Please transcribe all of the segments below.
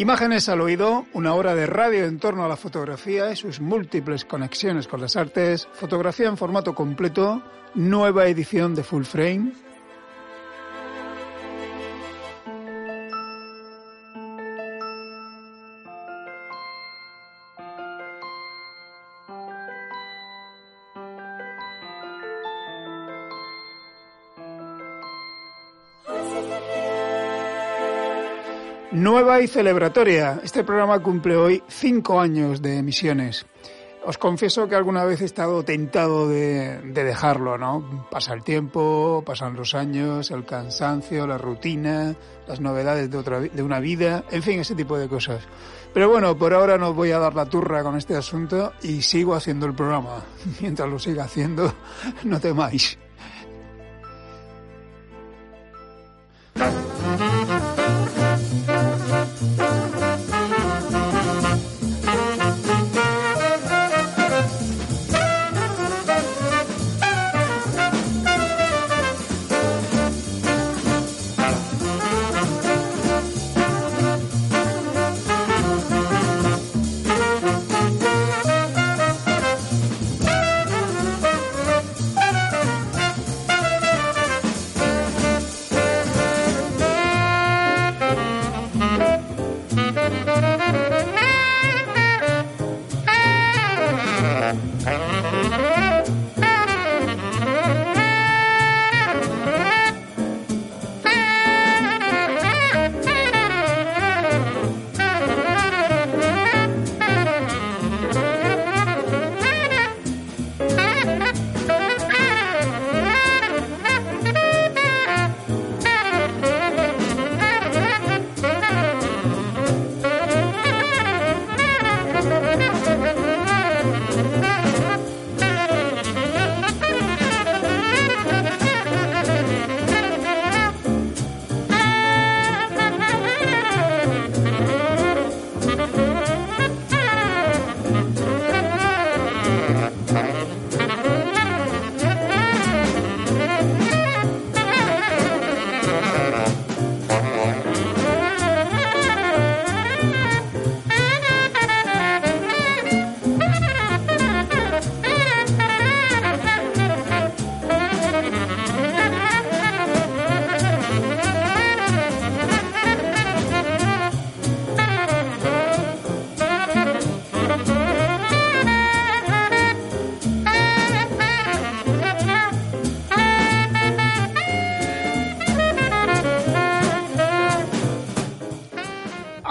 Imágenes al oído, una hora de radio en torno a la fotografía y sus múltiples conexiones con las artes, fotografía en formato completo, nueva edición de Full Frame, Nueva y celebratoria. Este programa cumple hoy cinco años de emisiones. Os confieso que alguna vez he estado tentado de, dejarlo, ¿no? Pasa el tiempo, pasan los años, el cansancio, la rutina, las novedades de, otra, de una vida, en fin, ese tipo de cosas. Pero bueno, por ahora no voy a dar la turra con este asunto y sigo haciendo el programa. Mientras lo siga haciendo, no temáis.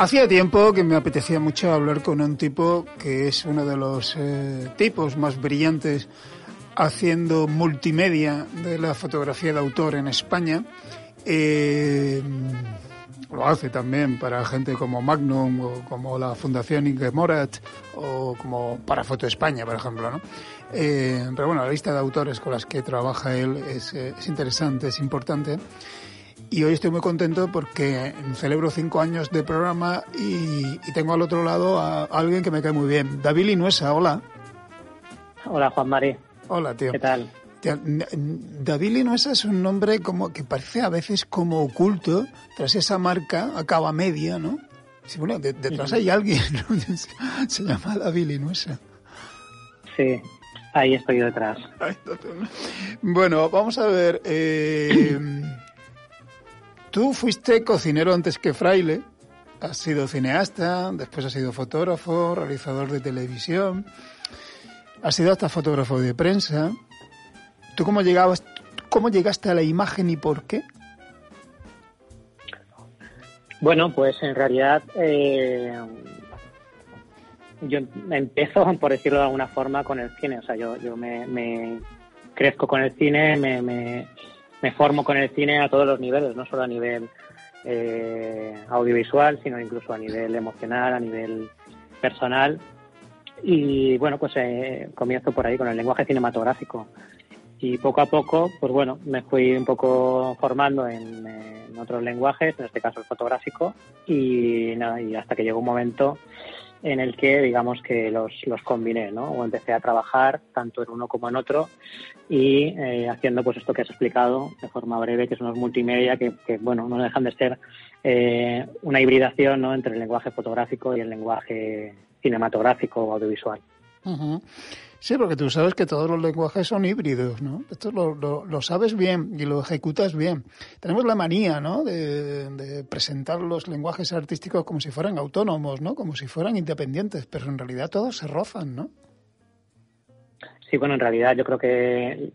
Hacía tiempo que me apetecía mucho hablar con un tipo que es uno de los eh, tipos más brillantes haciendo multimedia de la fotografía de autor en España. Eh, lo hace también para gente como Magnum o como la Fundación Inge Morat o como para Foto España, por ejemplo. ¿no? Eh, pero bueno, la lista de autores con las que trabaja él es, es interesante, es importante. Y hoy estoy muy contento porque celebro cinco años de programa y, tengo al otro lado a, alguien que me cae muy bien. David Linuesa, hola. Hola, Juan Mari. Hola, tío. ¿Qué tal? David Linuesa es un nombre como que parece a veces como oculto tras esa marca acaba media, ¿no? Sí, bueno, detrás hay alguien, se llama David Linuesa. Sí, ahí estoy detrás. Bueno, vamos a ver. Eh, Tú fuiste cocinero antes que fraile, has sido cineasta, después has sido fotógrafo, realizador de televisión, has sido hasta fotógrafo de prensa. ¿Tú cómo llegabas, cómo llegaste a la imagen y por qué? Bueno, pues en realidad eh, yo empiezo, por decirlo de alguna forma, con el cine. O sea, yo, yo me, crezco con el cine, me, me formo con el cine a todos los niveles, no solo a nivel eh, audiovisual, sino incluso a nivel emocional, a nivel personal. Y bueno, pues eh, comienzo por ahí con el lenguaje cinematográfico. Y poco a poco, pues bueno, me fui un poco formando en, en otros lenguajes, en este caso el fotográfico, y nada, y hasta que llegó un momento en el que digamos que los, los combiné, ¿no? O empecé a trabajar tanto en uno como en otro y eh, haciendo pues esto que has explicado de forma breve, que son los multimedia, que, que bueno, no dejan de ser eh, una hibridación ¿no? entre el lenguaje fotográfico y el lenguaje cinematográfico o audiovisual. Sí, porque tú sabes que todos los lenguajes son híbridos, ¿no? Esto lo, lo, sabes bien y lo ejecutas bien. Tenemos la manía, ¿no? De, de, presentar los lenguajes artísticos como si fueran autónomos, ¿no? Como si fueran independientes, pero en realidad todos se rozan, ¿no? Sí, bueno, en realidad yo creo que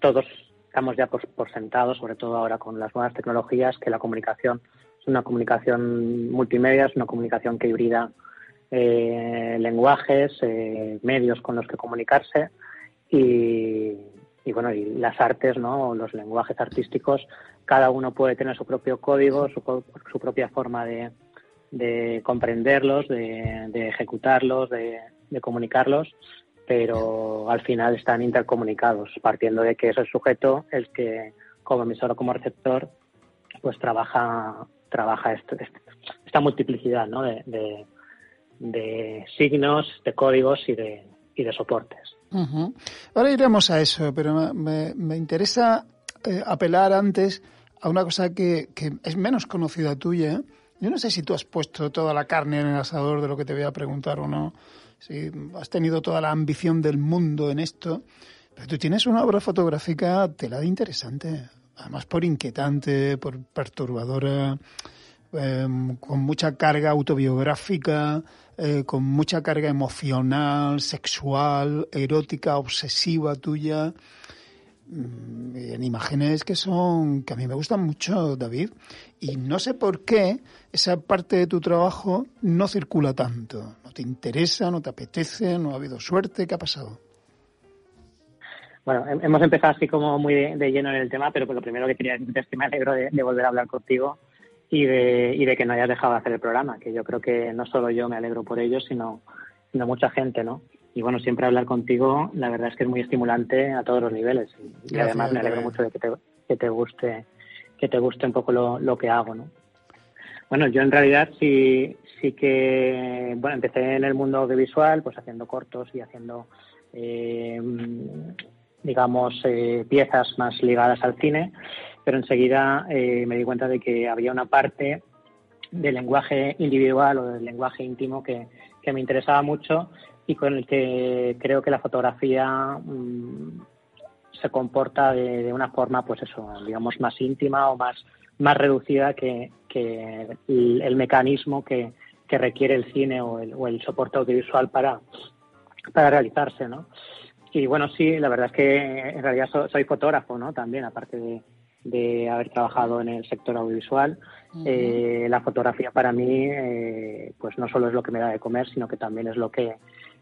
todos estamos ya por, por sentados, sobre todo ahora con las nuevas tecnologías, que la comunicación es una comunicación multimedia, es una comunicación que hibrida eh, lenguajes, eh, medios con los que comunicarse y, y, bueno, y las artes, ¿no? Los lenguajes artísticos, cada uno puede tener su propio código, su, su propia forma de, de comprenderlos, de, ejecutarlos, de, comunicarlos, pero al final están intercomunicados, partiendo de que es el sujeto el que, como emisor o como receptor, pues trabaja trabaja esta multiplicidad ¿no? de de signos, de códigos y de, y de soportes. Uh. Ahora iremos a eso, pero me, me interesa eh, apelar antes a una cosa que, que, es menos conocida tuya. Yo no sé si tú has puesto toda la carne en el asador de lo que te voy a preguntar o no, si has tenido toda la ambición del mundo en esto, pero tú tienes una obra fotográfica tela de interesante, además por inquietante, por perturbadora, eh, con mucha carga autobiográfica, eh, con mucha carga emocional, sexual, erótica, obsesiva tuya, en imágenes que son, que a mí me gustan mucho, David, y no sé por qué esa parte de tu trabajo no circula tanto. ¿No te interesa, no te apetece, no ha habido suerte? ¿Qué ha pasado? Bueno, hemos empezado así como muy de, lleno en el tema, pero pues lo primero que quería decir es que me alegro de volver a hablar contigo y de, y de que no hayas dejado de hacer el programa, que yo creo que no solo yo me alegro por ello, sino, sino mucha gente, ¿no? Y bueno, siempre hablar contigo, la verdad es que es muy estimulante a todos los niveles. Y, Gracias, además me alegro mucho de que te, que te guste que te guste un poco lo, lo que hago, ¿no? Bueno, yo en realidad sí, sí que, bueno, empecé en el mundo audiovisual, pues haciendo cortos y haciendo, eh, digamos, eh, piezas más ligadas al cine pero enseguida eh, me di cuenta de que había una parte del lenguaje individual o del lenguaje íntimo que, que me interesaba mucho y con el que creo que la fotografía mmm, se comporta de, de, una forma, pues eso, digamos, más íntima o más, más reducida que, que el, el, mecanismo que, que, requiere el cine o el, o el soporte audiovisual para, para realizarse, ¿no? Y bueno, sí, la verdad es que en realidad soy, soy fotógrafo, ¿no? También, aparte de, de haber trabajado en el sector audiovisual. Uh -huh. eh, la fotografía para mí, eh, pues no solo es lo que me da de comer, sino que también es lo que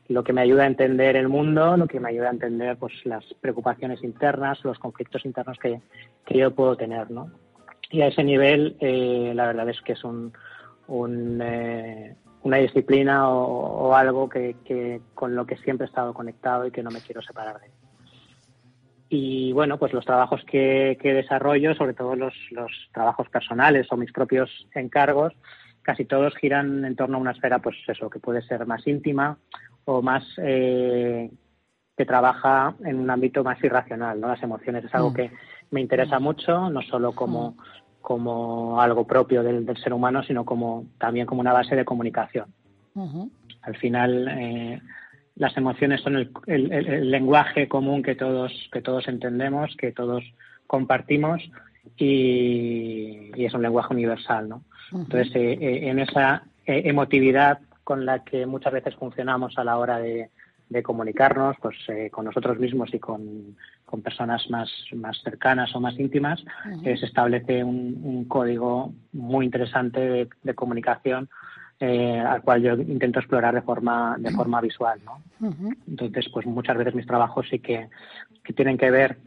lo que me ayuda a entender el mundo, lo que me ayuda a entender pues las preocupaciones internas, los conflictos internos que, que yo puedo tener, ¿no? Y a ese nivel, eh, la verdad es que es un, un eh, una disciplina o, o algo que, que, con lo que siempre he estado conectado y que no me quiero separar de. Y bueno, pues los trabajos que, que desarrollo, sobre todo los, los, trabajos personales o mis propios encargos, casi todos giran en torno a una esfera, pues eso, que puede ser más íntima o más eh, que trabaja en un ámbito más irracional, ¿no? Las emociones es algo mm. que me interesa mucho, no solo como, mm. como algo propio del, del, ser humano, sino como también como una base de comunicación. Uh -huh. Al final, eh, las emociones son el, el, el, lenguaje común que todos, que todos entendemos, que todos compartimos y, y es un lenguaje universal, ¿no? Entonces, eh, eh, en esa eh, emotividad con la que muchas veces funcionamos a la hora de, de comunicarnos, pues eh, con nosotros mismos y con, con personas más, más cercanas o más íntimas, eh, se establece un, un, código muy interesante de, de comunicación eh, al cual yo intento explorar de forma de forma visual, ¿no? Uh -huh. Entonces, pues muchas veces mis trabajos sí que, que tienen que ver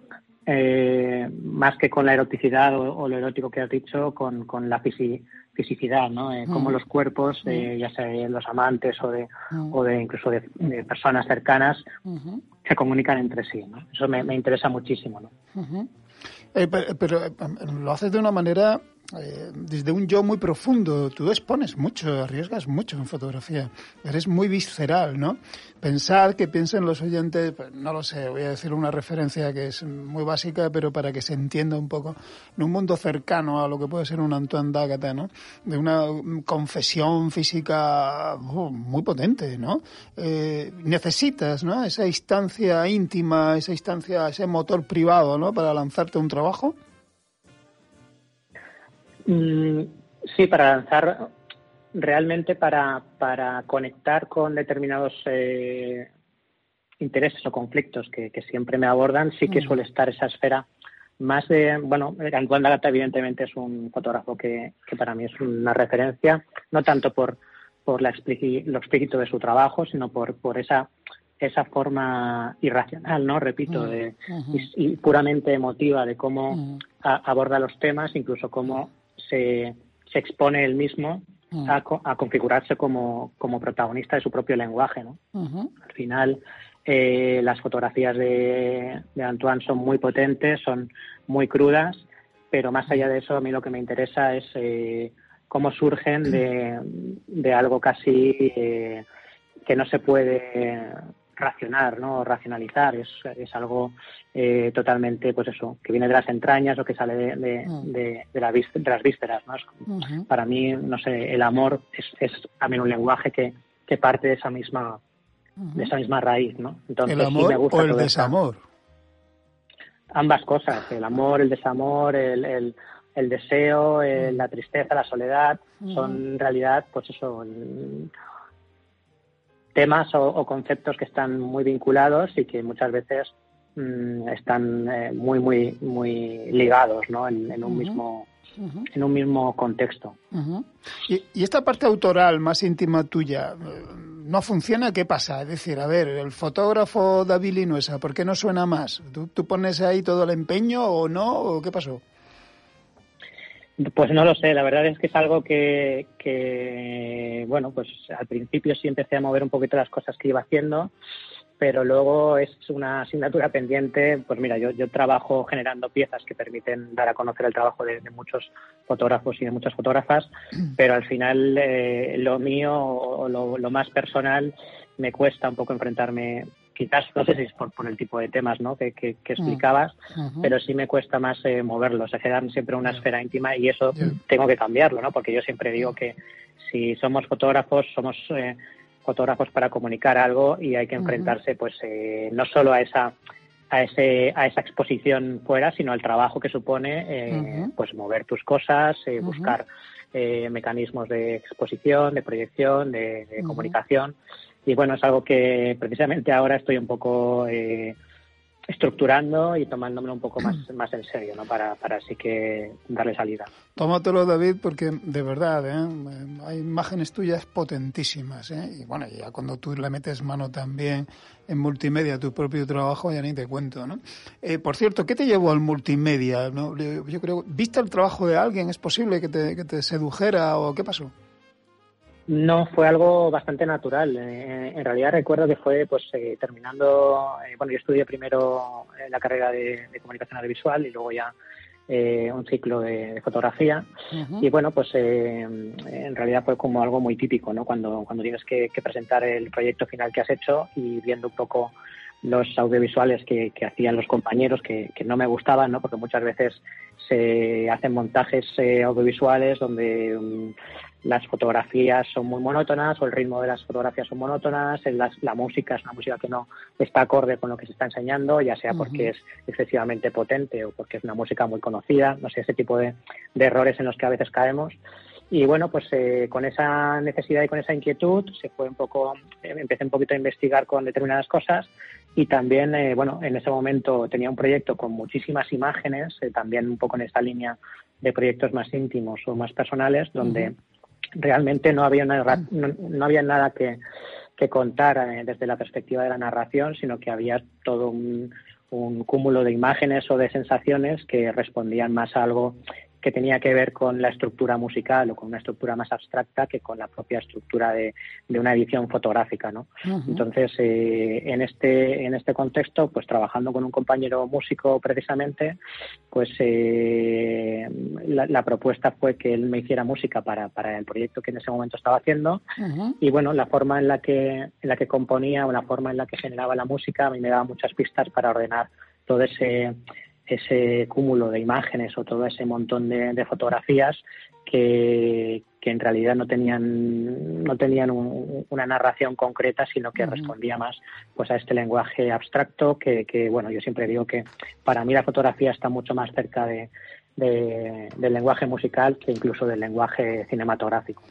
eh, más que con la eroticidad o, lo erótico que has dicho, con, con la fisicidad, ¿no? Eh, Cómo mm. los cuerpos, eh, ya sea de los amantes o de, mm. o de incluso de, personas cercanas, se comunican entre sí, ¿no? Eso me, me interesa muchísimo, ¿no? pero, lo haces de una manera eh, desde un yo muy profundo. Tú expones mucho, arriesgas mucho en fotografía. Eres muy visceral, ¿no? Pensar que piensen los oyentes, pues, no lo sé, voy a decir una referencia que es muy básica, pero para que se entienda un poco, en un mundo cercano a lo que puede ser un Antoine D'Agata, ¿no? De una confesión física uh, muy potente, ¿no? Eh, necesitas, ¿no? Esa instancia íntima, esa instancia, ese motor privado, ¿no? Para lanzarte un trabajo. Mm, sí, para lanzar realmente para, para conectar con determinados eh, intereses o conflictos que, siempre me abordan, sí que mm. suele estar esa esfera más de, bueno, Antoine Dagata evidentemente es un fotógrafo que, para mí es una referencia, no tanto por, por la lo explícito de su trabajo, sino por, por esa esa forma irracional, ¿no? Repito, mm. de, y, puramente emotiva de cómo aborda los temas, incluso cómo se, se expone él mismo mm. a, a, configurarse como, como, protagonista de su propio lenguaje. ¿no? Al final, eh, las fotografías de, de, Antoine son muy potentes, son muy crudas, pero más allá de eso, a mí lo que me interesa es eh, cómo surgen de, de algo casi eh, que no se puede racionar, ¿no? racionalizar, es, es algo eh, totalmente, pues eso, que viene de las entrañas o que sale de, de, mm. de, la, de las vísceras, ¿no? Para mí, no sé, el amor es, es también un lenguaje que, que parte de esa misma de esa misma raíz, ¿no? Entonces, ¿El amor me gusta o el desamor? Ambas cosas, el amor, el desamor, el, el, el deseo, mm. la tristeza, la soledad, son en realidad, pues eso, temas o, conceptos que están muy vinculados y que muchas veces mm, están eh, muy muy muy ligados ¿no? en, un mismo en un mismo contexto. ¿Y, esta parte autoral más íntima tuya no funciona qué pasa es decir a ver el fotógrafo David Linuesa ¿por qué no suena más ¿Tú, tú pones ahí todo el empeño o no o qué pasó pues no lo sé, la verdad es que es algo que, que, bueno, pues al principio sí empecé a mover un poquito las cosas que iba haciendo, pero luego es una asignatura pendiente. Pues mira, yo, yo trabajo generando piezas que permiten dar a conocer el trabajo de, muchos fotógrafos y de muchas fotógrafas, pero al final eh, lo mío o lo, lo más personal me cuesta un poco enfrentarme quizás no sé si es por, por el tipo de temas ¿no? que, que, mm. explicabas, pero sí me cuesta más eh, moverlos, se quedan siempre en una esfera íntima y eso tengo que cambiarlo, ¿no? porque yo siempre digo que si somos fotógrafos, somos eh, fotógrafos para comunicar algo y hay que enfrentarse pues eh, no solo a esa a ese a esa exposición fuera, sino al trabajo que supone eh, pues mover tus cosas, buscar mecanismos de exposición, de proyección, de, de comunicación y bueno, es algo que precisamente ahora estoy un poco eh, estructurando y tomándomelo un poco más, más en serio, ¿no? Para, para así que darle salida. Tómatelo, David, porque de verdad, ¿eh? hay imágenes tuyas potentísimas, ¿eh? Y bueno, ya cuando tú le metes mano también en multimedia tu propio trabajo, ya ni te cuento, ¿no? Eh, por cierto, ¿qué te llevó al multimedia? ¿no? Yo creo, ¿viste el trabajo de alguien? ¿Es posible que te, que te sedujera o qué pasó? No, fue algo bastante natural. Eh, en realidad recuerdo que fue pues eh, terminando, eh, bueno, yo estudié primero la carrera de, comunicación audiovisual y luego ya un ciclo de, fotografía. Y bueno, pues en realidad fue como algo muy típico, ¿no? Cuando, cuando tienes que, presentar el proyecto final que has hecho y viendo un poco los audiovisuales que, hacían los compañeros que, que, no me gustaban, ¿no? Porque muchas veces se hacen montajes audiovisuales donde mm, las fotografías son muy monótonas o el ritmo de las fotografías son monótonas, la música es una música que no está acorde con lo que se está enseñando, ya sea porque es excesivamente potente o porque es una música muy conocida, no sé, ese tipo de, errores en los que a veces caemos. Y bueno, pues eh, con esa necesidad y con esa inquietud se fue un poco, eh, empecé un poquito a investigar con determinadas cosas y también, eh, bueno, en ese momento tenía un proyecto con muchísimas imágenes, también un poco en esta línea de proyectos más íntimos o más personales, donde realmente no había, no, había nada que, contar eh, desde la perspectiva de la narración, sino que había todo un, un cúmulo de imágenes o de sensaciones que respondían más a algo que tenía que ver con la estructura musical o con una estructura más abstracta que con la propia estructura de, una edición fotográfica, ¿no? Entonces, eh, en este en este contexto, pues trabajando con un compañero músico precisamente, pues eh, la, propuesta fue que él me hiciera música para, para el proyecto que en ese momento estaba haciendo. Y bueno, la forma en la que en la que componía o la forma en la que generaba la música a mí me daba muchas pistas para ordenar todo ese ese cúmulo de imágenes o todo ese montón de, fotografías que, en realidad no tenían no tenían una narración concreta sino que respondía más pues a este lenguaje abstracto que, bueno yo siempre digo que para mí la fotografía está mucho más cerca de, del lenguaje musical que incluso del lenguaje cinematográfico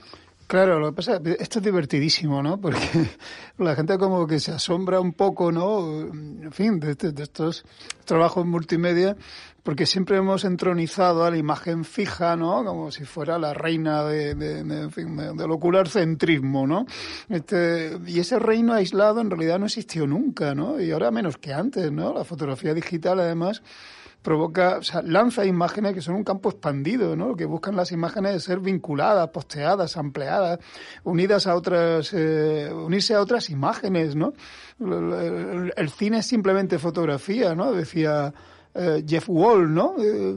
Claro, lo que pasa, esto es divertidísimo, ¿no? Porque la gente como que se asombra un poco, ¿no? En fin, de, estos trabajos multimedia, porque siempre hemos entronizado a la imagen fija, ¿no? Como si fuera la reina de, de, en fin, del ocular centrismo, ¿no? Este, y ese reino aislado en realidad no existió nunca, ¿no? Y ahora menos que antes, ¿no? La fotografía digital, además, provoca, o sea, lanza imágenes que son un campo expandido, ¿no? Que buscan las imágenes de ser vinculadas, posteadas, ampliadas, unidas a otras, eh, unirse a otras imágenes, ¿no? el, cine es simplemente fotografía, ¿no? Decía eh, Jeff Wall, ¿no? Eh,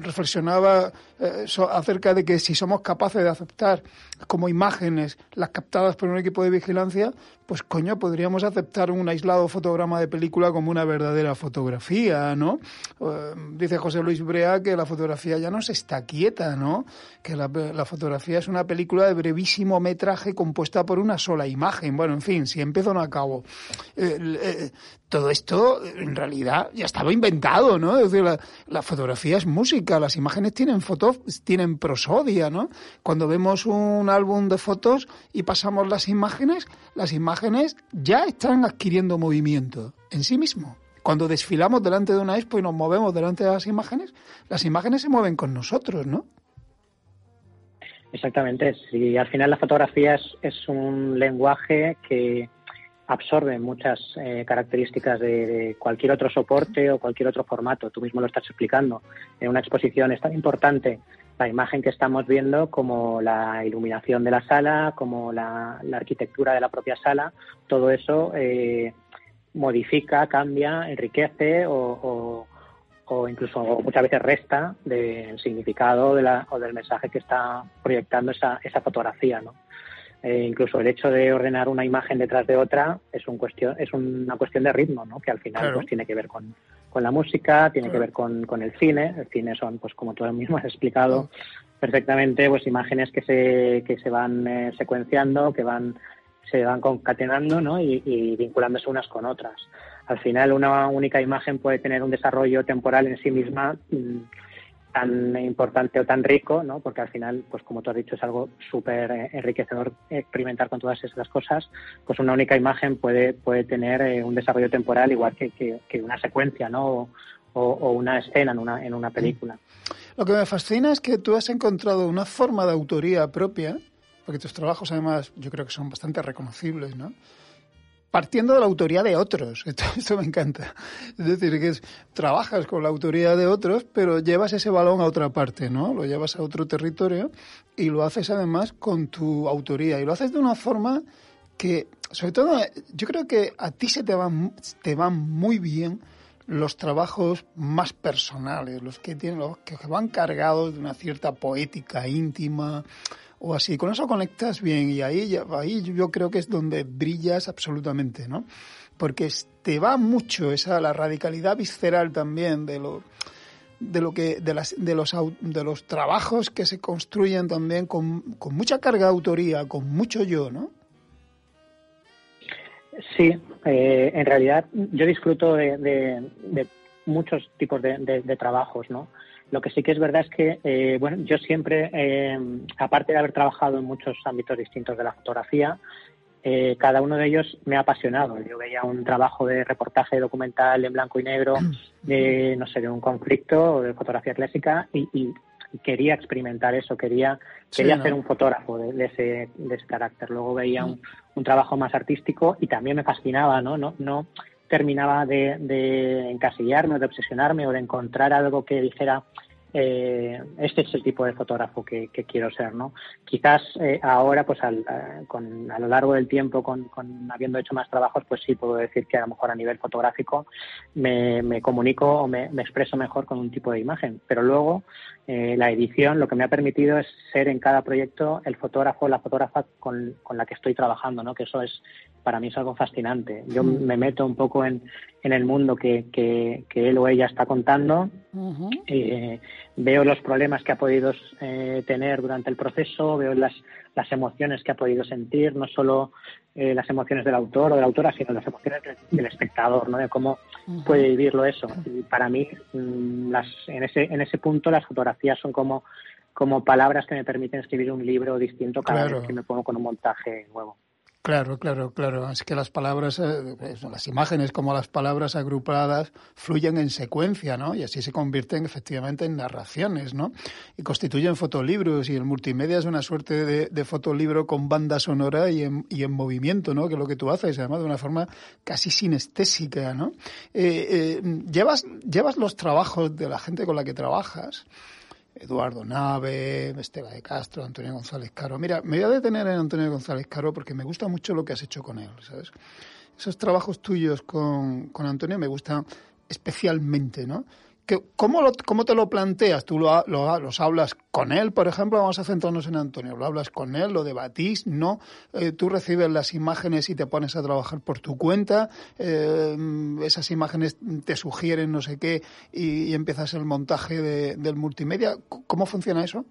reflexionaba eh, acerca de que si somos capaces de aceptar como imágenes las captadas por un equipo de vigilancia, pues coño, podríamos aceptar un aislado fotograma de película como una verdadera fotografía, ¿no? dice José Luis Brea que la fotografía ya no se está quieta, ¿no? Que la, fotografía es una película de brevísimo metraje compuesta por una sola imagen. Bueno, en fin, si empiezo no acabo todo esto en realidad ya estaba inventado, ¿no? Es decir, la, fotografía es música, las imágenes tienen fotos, tienen prosodia, ¿no? Cuando vemos un álbum de fotos y pasamos las imágenes, las imágenes ya están adquiriendo movimiento en sí mismo. Cuando desfilamos delante de una expo y nos movemos delante de las imágenes, las imágenes se mueven con nosotros, ¿no? Exactamente. Sí, al final la fotografía es un lenguaje que absorbe muchas eh, características de, cualquier otro soporte o cualquier otro formato. Tú mismo lo estás explicando. En una exposición es tan importante la imagen que estamos viendo como la iluminación de la sala, como la, arquitectura de la propia sala. Todo eso eh, modifica, cambia, enriquece o, incluso muchas veces resta del significado de la, o del mensaje que está proyectando esa, esa fotografía. ¿no? Eh, incluso el hecho de ordenar una imagen detrás de otra es un cuestión es una cuestión de ritmo no que al final pues tiene que ver con, la música tiene que ver con, con, el cine. El cine son pues como tú mismo has explicado perfectamente pues imágenes que se que se van eh, secuenciando que van se van concatenando ¿no? y, y vinculándose unas con otras. Al final una única imagen puede tener un desarrollo temporal en sí misma mm, tan importante o tan rico, ¿no? Porque al final, pues como tú has dicho, es algo súper eh, enriquecedor experimentar con todas esas cosas. Pues una única imagen puede, puede tener eh, un desarrollo temporal igual que, que, una secuencia, ¿no? O, una escena en una, en una película. Lo que me fascina es que tú has encontrado una forma de autoría propia, porque tus trabajos además yo creo que son bastante reconocibles, ¿no? Partiendo de la autoría de otros. Esto, me encanta. Es decir, que trabajas con la autoría de otros, pero llevas ese balón a otra parte, ¿no? Lo llevas a otro territorio y lo haces además con tu autoría. Y lo haces de una forma que, sobre todo, yo creo que a ti se te van, te van muy bien los trabajos más personales, los que tienen, los que van cargados de una cierta poética íntima, o así. Con eso conectas bien y ahí, ahí yo creo que es donde brillas absolutamente, ¿no? Porque te va mucho esa la radicalidad visceral también de lo de lo que de las de los de los trabajos que se construyen también con, con mucha carga de autoría, con mucho yo, ¿no? Sí, eh, en realidad yo disfruto de, de, muchos tipos de, de, trabajos, ¿no? Lo que sí que es verdad es que, eh, bueno, yo siempre, eh, aparte de haber trabajado en muchos ámbitos distintos de la fotografía, eh, cada uno de ellos me ha apasionado. Yo veía un trabajo de reportaje documental en blanco y negro, de, no sé, de un conflicto o de fotografía clásica y, quería experimentar eso, quería, quería ser un fotógrafo de, ese, de ese carácter. Luego veía un, un, trabajo más artístico y también me fascinaba, ¿no? No, no terminaba de, de encasillarme o de obsesionarme o de encontrar algo que dijera eh, este es el tipo de fotógrafo que, quiero ser, ¿no? Quizás eh, ahora, pues al, eh, con, a lo largo del tiempo, con, habiendo hecho más trabajos, pues sí puedo decir que a lo mejor a nivel fotográfico me, me comunico o me, me, expreso mejor con un tipo de imagen. Pero luego eh, la edición lo que me ha permitido es ser en cada proyecto el fotógrafo o la fotógrafa con, con, la que estoy trabajando, ¿no? Que eso es, para mí es algo fascinante. Yo mm. me meto un poco en, en el mundo que, que, él o ella está contando, eh, veo los problemas que ha podido eh, tener durante el proceso, veo las, las emociones que ha podido sentir, no solo eh, las emociones del autor o de la autora, sino las emociones del espectador, ¿no? De cómo puede vivirlo eso. Y para mí, mm, las, en, ese, en ese punto, las fotografías son como, como palabras que me permiten escribir un libro distinto cada vez que me pongo con un montaje nuevo. Claro, claro, claro. Es que las palabras, eh, las imágenes como las palabras agrupadas fluyen en secuencia, ¿no? Y así se convierten efectivamente en narraciones, ¿no? Y constituyen fotolibros y el multimedia es una suerte de, fotolibro con banda sonora y en, y en, movimiento, ¿no? Que es lo que tú haces, además de una forma casi sinestésica, ¿no? Eh, eh, llevas, llevas los trabajos de la gente con la que trabajas Eduardo Nave, Esteba de Castro, Antonio González Caro. Mira, me voy a detener en Antonio González Caro porque me gusta mucho lo que has hecho con él, ¿sabes? Esos trabajos tuyos con, con Antonio me gustan especialmente, ¿no? ¿Cómo, ¿Cómo te lo planteas? ¿Tú lo, los hablas con él, por ejemplo? Vamos a centrarnos en Antonio. ¿Lo hablas con él? ¿Lo debatís? ¿No? Eh, ¿Tú recibes las imágenes y te pones a trabajar por tu cuenta? Eh, ¿Esas imágenes te sugieren no sé qué y, empiezas el montaje del multimedia? ¿Cómo funciona eso?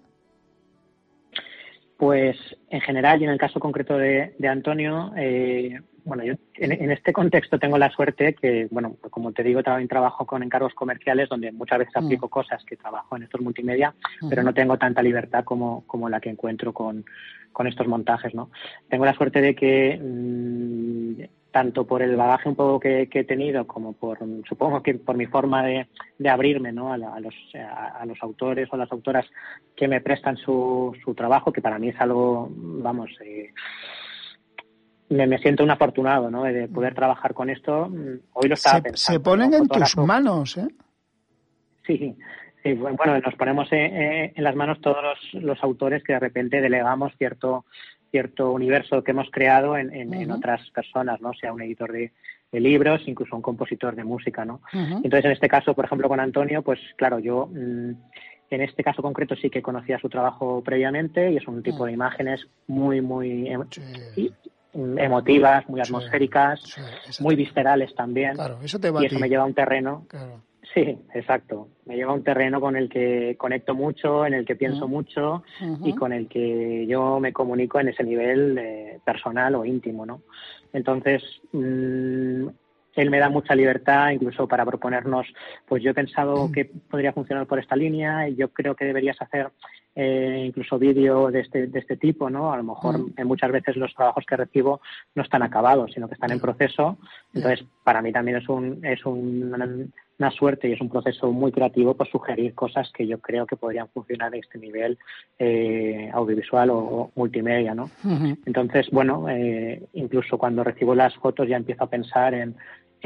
Pues en general y en el caso concreto de, Antonio, eh, bueno, yo en, este contexto tengo la suerte que, bueno, como te digo, también trabajo con encargos comerciales donde muchas veces mm. aplico cosas que trabajo en estos multimedia, pero no tengo tanta libertad como, como la que encuentro con, con estos montajes, ¿no? Tengo la suerte de que mm, tanto por el bagaje un poco que, he tenido como por, supongo que por mi forma de, abrirme ¿no? a, los, a, los autores o las autoras que me prestan su, su trabajo, que para mí es algo, vamos, eh, me, siento un afortunado ¿no? de poder trabajar con esto. Hoy lo estaba se, pensando. Se ponen en tus manos, ¿eh? Sí, sí, bueno, nos ponemos en, las manos todos los, los autores que de repente delegamos cierto cierto universo que hemos creado en, en, otras personas, ¿no? Sea un editor de, libros, incluso un compositor de música, ¿no? Entonces, en este caso, por ejemplo, con Antonio, pues claro, yo mm, en este caso concreto sí que conocía su trabajo previamente y es un tipo de imágenes muy, muy em, emotivas, muy atmosféricas, muy viscerales también. Claro, eso te y eso me lleva a un terreno. Sí, exacto. Me lleva a un terreno con el que conecto mucho, en el que pienso mucho y con el que yo me comunico en ese nivel eh, personal o íntimo, ¿no? Entonces, mm, él me da mucha libertad incluso para proponernos, pues yo he pensado que podría funcionar por esta línea y yo creo que deberías hacer eh, incluso vídeo de este, de este tipo, ¿no? A lo mejor muchas veces los trabajos que recibo no están acabados, sino que están en proceso. Entonces, para mí también es un, es un una suerte y es un proceso muy creativo por sugerir cosas que yo creo que podrían funcionar en este nivel eh, audiovisual o, multimedia, ¿no? Entonces, bueno, eh, incluso cuando recibo las fotos ya empiezo a pensar en,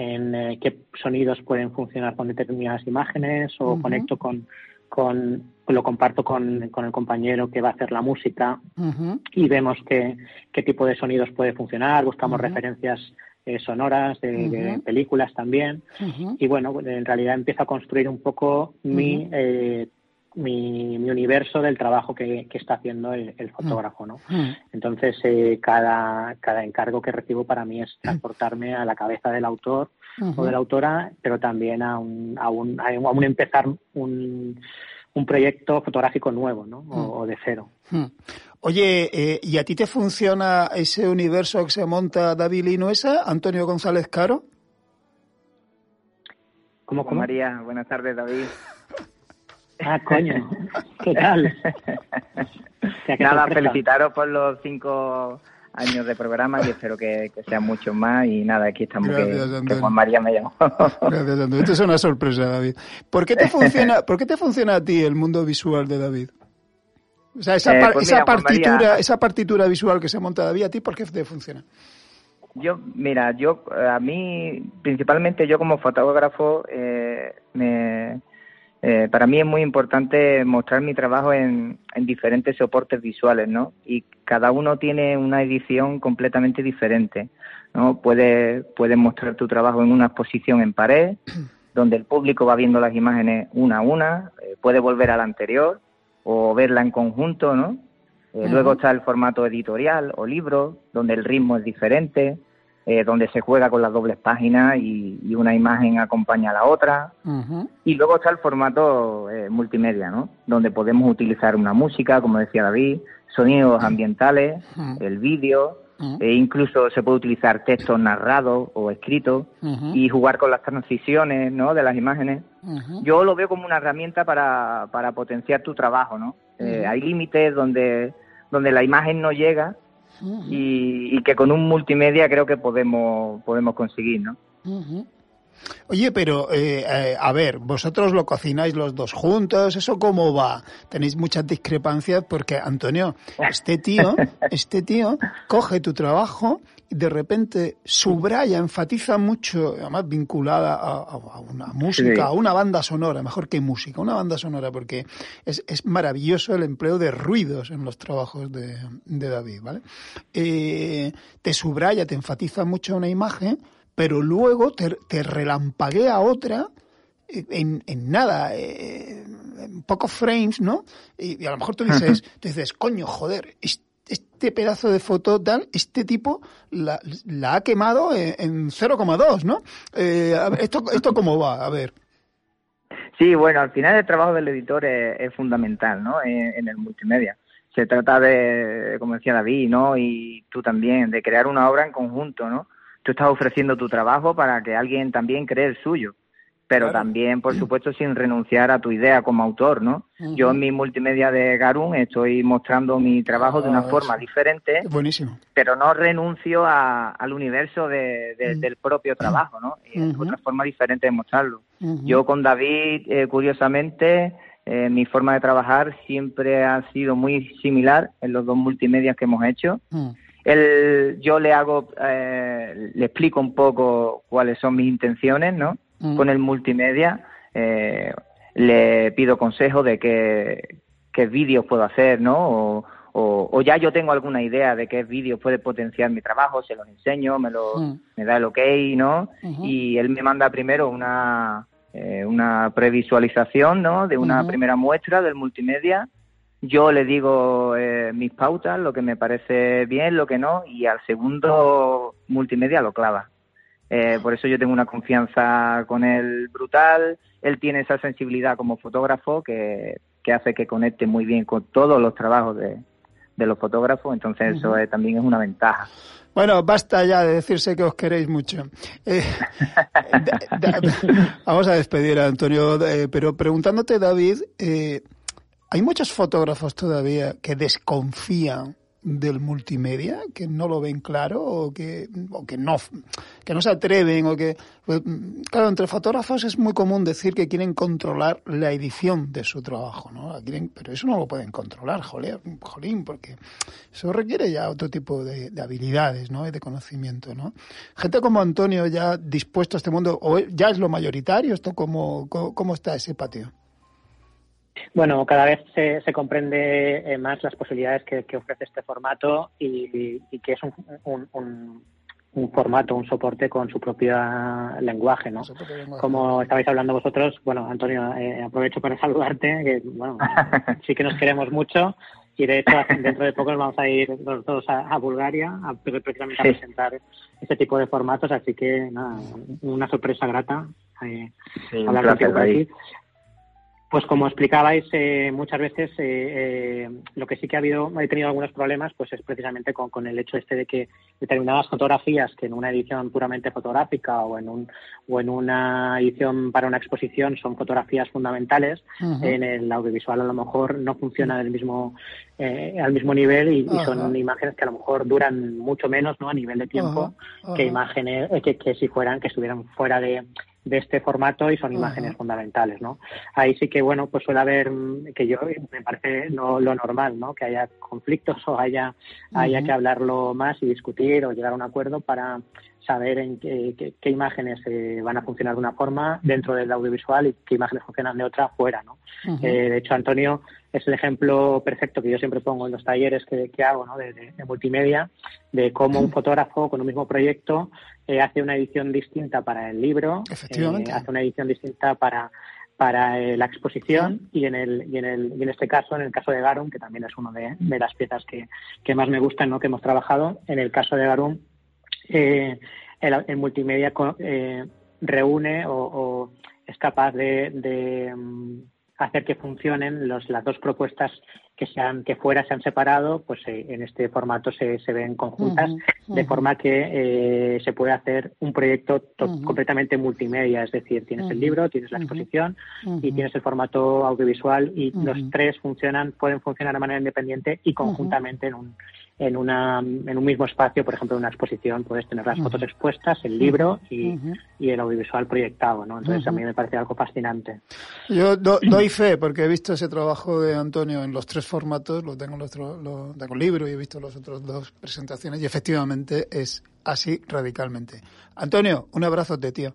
en eh, qué sonidos pueden funcionar con determinadas imágenes o conecto con, con lo comparto con, con, el compañero que va a hacer la música y vemos qué, qué tipo de sonidos puede funcionar, buscamos referencias eh, sonoras, de, películas también. Y bueno, en realidad empiezo a construir un poco mi, eh, mi, mi, universo del trabajo que, que está haciendo el, fotógrafo. ¿no? Entonces, eh, cada, cada encargo que recibo para mí es transportarme a la cabeza del autor o de la autora, pero también a un, a un, a un empezar un un proyecto fotográfico nuevo, ¿no? O, de cero. Oye, eh, ¿y a ti te funciona ese universo que se monta David Linuesa, Antonio González Caro? ¿Cómo, cómo? María, buenas tardes, David. Ah, coño, ¿qué tal? Nada, felicitaros por los cinco años de programa y espero que, sean muchos más. Y nada, aquí estamos, que, Juan María me llamó. Gracias, Andrés. Esto es una sorpresa, David. ¿Por qué te funciona, ¿por qué te funciona a ti el mundo visual de David? O sea, esa, eh, pues esa partitura, esa partitura visual que se monta David, ¿a ti por qué te funciona? yo, mira, yo, a mí, principalmente yo como fotógrafo, eh, me, eh, para mí es muy importante mostrar mi trabajo en, en, diferentes soportes visuales, ¿no? Y cada uno tiene una edición completamente diferente, ¿no? Puedes, puedes mostrar tu trabajo en una exposición en pared, donde el público va viendo las imágenes una a una, eh, puede volver a la anterior o verla en conjunto, ¿no? Eh, luego está el formato editorial o libro, donde el ritmo es diferente, eh, donde se juega con las dobles páginas y, una imagen acompaña a la otra. Y luego está el formato multimedia, ¿no? Donde podemos utilizar una música, como decía David, sonidos ambientales, el vídeo, e incluso se puede utilizar textos narrados o escritos y jugar con las transiciones ¿no? de las imágenes. Yo lo veo como una herramienta para, para potenciar tu trabajo. ¿no? Eh, hay límites donde, donde la imagen no llega y, y, que con un multimedia creo que podemos, podemos conseguir. ¿no? Oye, pero eh, eh, a ver, vosotros lo cocináis los dos juntos, ¿eso cómo va? Tenéis muchas discrepancias porque, Antonio, este tío, este tío coge tu trabajo y de repente subraya, enfatiza mucho, además vinculada a, una música, a una banda sonora, mejor que música, una banda sonora, porque es, es maravilloso el empleo de ruidos en los trabajos de, de David, ¿vale? Eh, te subraya, te enfatiza mucho una imagen pero luego te, te relampaguea otra en, en nada, eh, en pocos frames, ¿no? Y, a lo mejor tú dices, dices, coño, joder, este pedazo de foto tal, este tipo la, la ha quemado en, 0,2, ¿no? Eh, esto, ¿Esto cómo va? A ver. Sí, bueno, al final el trabajo del editor es, fundamental, ¿no? en, el multimedia se trata de, como decía David, ¿no? Y tú también, de crear una obra en conjunto, ¿no? Tú estás ofreciendo tu trabajo para que alguien también cree el suyo, pero también, por supuesto, sin renunciar a tu idea como autor, ¿no? Yo en mi multimedia de Garun estoy mostrando mi trabajo de una ah, forma diferente, buenísimo. pero no renuncio al universo del propio trabajo, ¿no? Es otra forma diferente de mostrarlo. Yo con David, eh, curiosamente, eh, mi forma de trabajar siempre ha sido muy similar en los dos multimedias que hemos hecho yo le hago, eh, le explico un poco cuáles son mis intenciones, ¿no? Mm. Con el multimedia, eh, le pido consejo de qué, qué vídeos puedo hacer, ¿no? O, ya yo tengo alguna idea de qué vídeos puede potenciar mi trabajo, se los enseño, me, lo, mm. me da el ok, ¿no? Y él me manda primero una, eh, una previsualización, ¿no? De una primera muestra del multimedia yo le digo eh, mis pautas, lo que me parece bien, lo que no, y al segundo multimedia lo clava. Eh, por eso yo tengo una confianza con él brutal. Él tiene esa sensibilidad como fotógrafo que, hace que conecte muy bien con todos los trabajos de, los fotógrafos. Entonces eso también es una ventaja. Bueno, basta ya de decirse que os queréis mucho. Eh, vamos a despedir a Antonio, pero preguntándote, David, hay muchos fotógrafos todavía que desconfían del multimedia, que no lo ven claro o que, o que, no, que no se atreven o que... Pues, claro, entre fotógrafos es muy común decir que quieren controlar la edición de su trabajo, ¿no? pero eso no lo pueden controlar, jolín, porque eso requiere ya otro tipo de, habilidades, ¿no? Y de conocimiento, ¿no? Gente como Antonio ya dispuesto a este mundo, o ya es lo mayoritario, ¿esto cómo, cómo está ese patio? Bueno, cada vez se, se comprende eh, más las posibilidades que, ofrece este formato y, que es un, un, formato, un soporte con su propio lenguaje, ¿no? Como estabais hablando vosotros, bueno, Antonio, eh, aprovecho para saludarte, que bueno, sí que nos queremos mucho y de hecho dentro de poco nos vamos a ir los dos a, Bulgaria a, precisamente a presentar este tipo de formatos, así que nada, una sorpresa grata eh, hablar contigo aquí. Pues como explicabais, eh, muchas veces eh, eh, lo que sí que ha habido, he tenido algunos problemas, pues es precisamente con, el hecho este de que determinadas fotografías que en una edición puramente fotográfica o en un o en una edición para una exposición son fotografías fundamentales, en el audiovisual a lo mejor no funciona del mismo al mismo nivel y, son imágenes que a lo mejor duran mucho menos, ¿no? A nivel de tiempo que imágenes que, que si fueran que estuvieran fuera de de este formato y son imágenes fundamentales, ¿no? Ahí sí que, bueno, pues suele haber, mm, que yo me parece lo, normal, ¿no? Que haya conflictos o haya, haya que hablarlo más y discutir o llegar a un acuerdo para saber en qué, qué, imágenes eh, van a funcionar de una forma dentro del audiovisual y qué imágenes funcionan de otra fuera, ¿no? eh, de hecho, Antonio es el ejemplo perfecto que yo siempre pongo en los talleres que, hago ¿no? de, multimedia, de cómo un fotógrafo con un mismo proyecto eh, hace una edición distinta para el libro, eh, hace una edición distinta para para eh, la exposición y en el y en el y en este caso en el caso de Garum que también es una de, las piezas que, que, más me gustan no que hemos trabajado en el caso de Garum el, multimedia reúne o, es capaz de, mm, hacer que funcionen los, las dos propuestas que sean que fuera se han separado, pues eh, en este formato se, se ven conjuntas, de forma que eh, se puede hacer un proyecto completamente multimedia, es decir, tienes el libro, tienes la exposición y tienes el formato audiovisual y los tres funcionan, pueden funcionar de manera independiente y conjuntamente en un en, una, en un mismo espacio, por ejemplo, en una exposición, puedes tener las fotos expuestas, el libro y, y, el audiovisual proyectado, ¿no? Entonces a mí me parece algo fascinante. Yo doy fe, porque he visto ese trabajo de Antonio en los tres formatos, lo tengo en los, lo, tengo el libro y he visto las otras dos presentaciones y efectivamente es así radicalmente. Antonio, un abrazo de tío.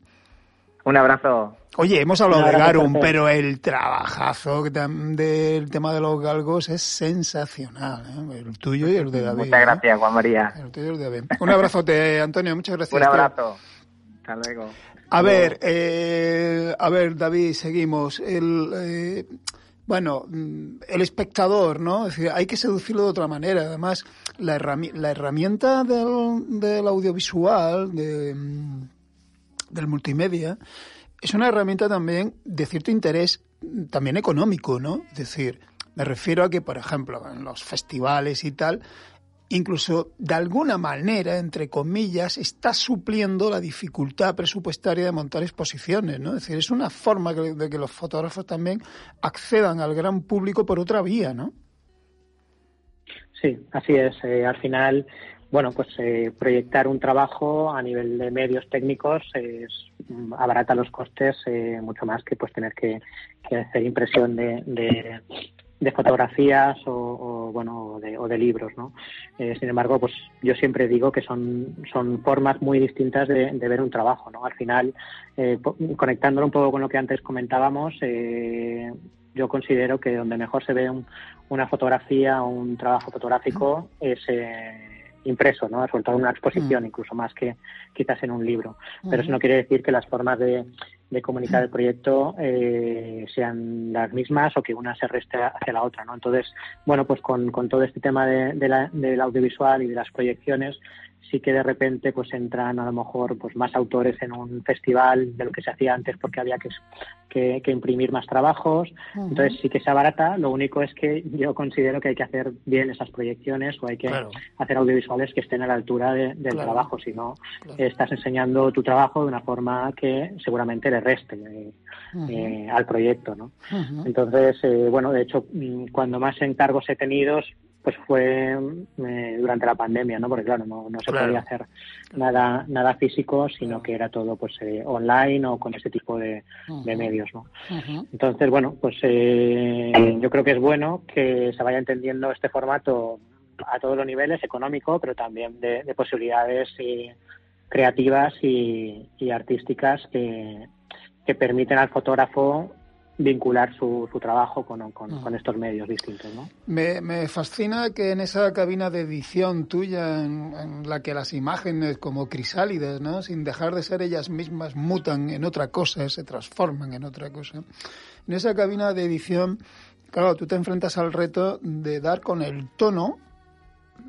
Un abrazo. Oye, hemos hablado de Garum, pero el trabajazo del tema de los galgos es sensacional. ¿eh? El tuyo y el de David. Muchas gracias, Juan María. El tuyo y el de David. Un abrazote, Antonio. Muchas gracias. Un abrazo. Hasta luego. A ver, eh, a ver, David, seguimos. El, eh, bueno, mm, el espectador, ¿no? Es decir, hay que seducirlo de otra manera. Además, la, la herramienta del, del audiovisual, de mm, del multimedia, es una herramienta también de cierto interés también económico, ¿no? Es decir, me refiero a que, por ejemplo, en los festivales y tal, incluso de alguna manera, entre comillas, está supliendo la dificultad presupuestaria de montar exposiciones, ¿no? Es decir, es una forma de que los fotógrafos también accedan al gran público por otra vía, ¿no? Sí, así es. Eh, al final, bueno, pues eh, proyectar un trabajo a nivel de medios técnicos es, mm, abarata los costes eh, mucho más que pues tener que, hacer impresión de, de, fotografías o, bueno de, o de, libros, ¿no? Eh, sin embargo, pues yo siempre digo que son son formas muy distintas de, ver un trabajo, ¿no? Al final, conectándolo un poco con lo que antes comentábamos, yo considero que donde mejor se ve una fotografía o un trabajo fotográfico es impreso, ¿no? Sobre todo en una exposición, mm. incluso más que quizás en un libro. Pero eso no quiere decir que las formas de, de comunicar el proyecto eh, sean las mismas o que una se reste hacia la otra, ¿no? Entonces, bueno, pues con, con todo este tema de, de la, del audiovisual y de las proyecciones, sí que de repente pues entran a lo mejor pues más autores en un festival de lo que se hacía antes porque había que, que, imprimir más trabajos. Entonces sí que se abarata. Lo único es que yo considero que hay que hacer bien esas proyecciones o hay que hacer audiovisuales que estén a la altura del trabajo. Si no estás enseñando tu trabajo de una forma que seguramente le reste eh, eh, al proyecto no entonces eh, bueno de hecho mm, cuando más encargos he tenido pues fue eh, durante la pandemia, ¿no? Porque claro, no, no se podía hacer nada nada físico, sino que era todo pues eh, online o con ese tipo de, medios, ¿no? Entonces, bueno, pues eh, yo creo que es bueno que se vaya entendiendo este formato a todos los niveles, económico, pero también de, posibilidades creativas y, y artísticas que, que permiten al fotógrafo vincular su, su trabajo con, con, estos medios distintos. ¿no? Me, me, fascina que en esa cabina de edición tuya, en, la que las imágenes como crisálidas, ¿no? sin dejar de ser ellas mismas, mutan en otra cosa, se transforman en otra cosa. En esa cabina de edición, claro, tú te enfrentas al reto de dar con el tono,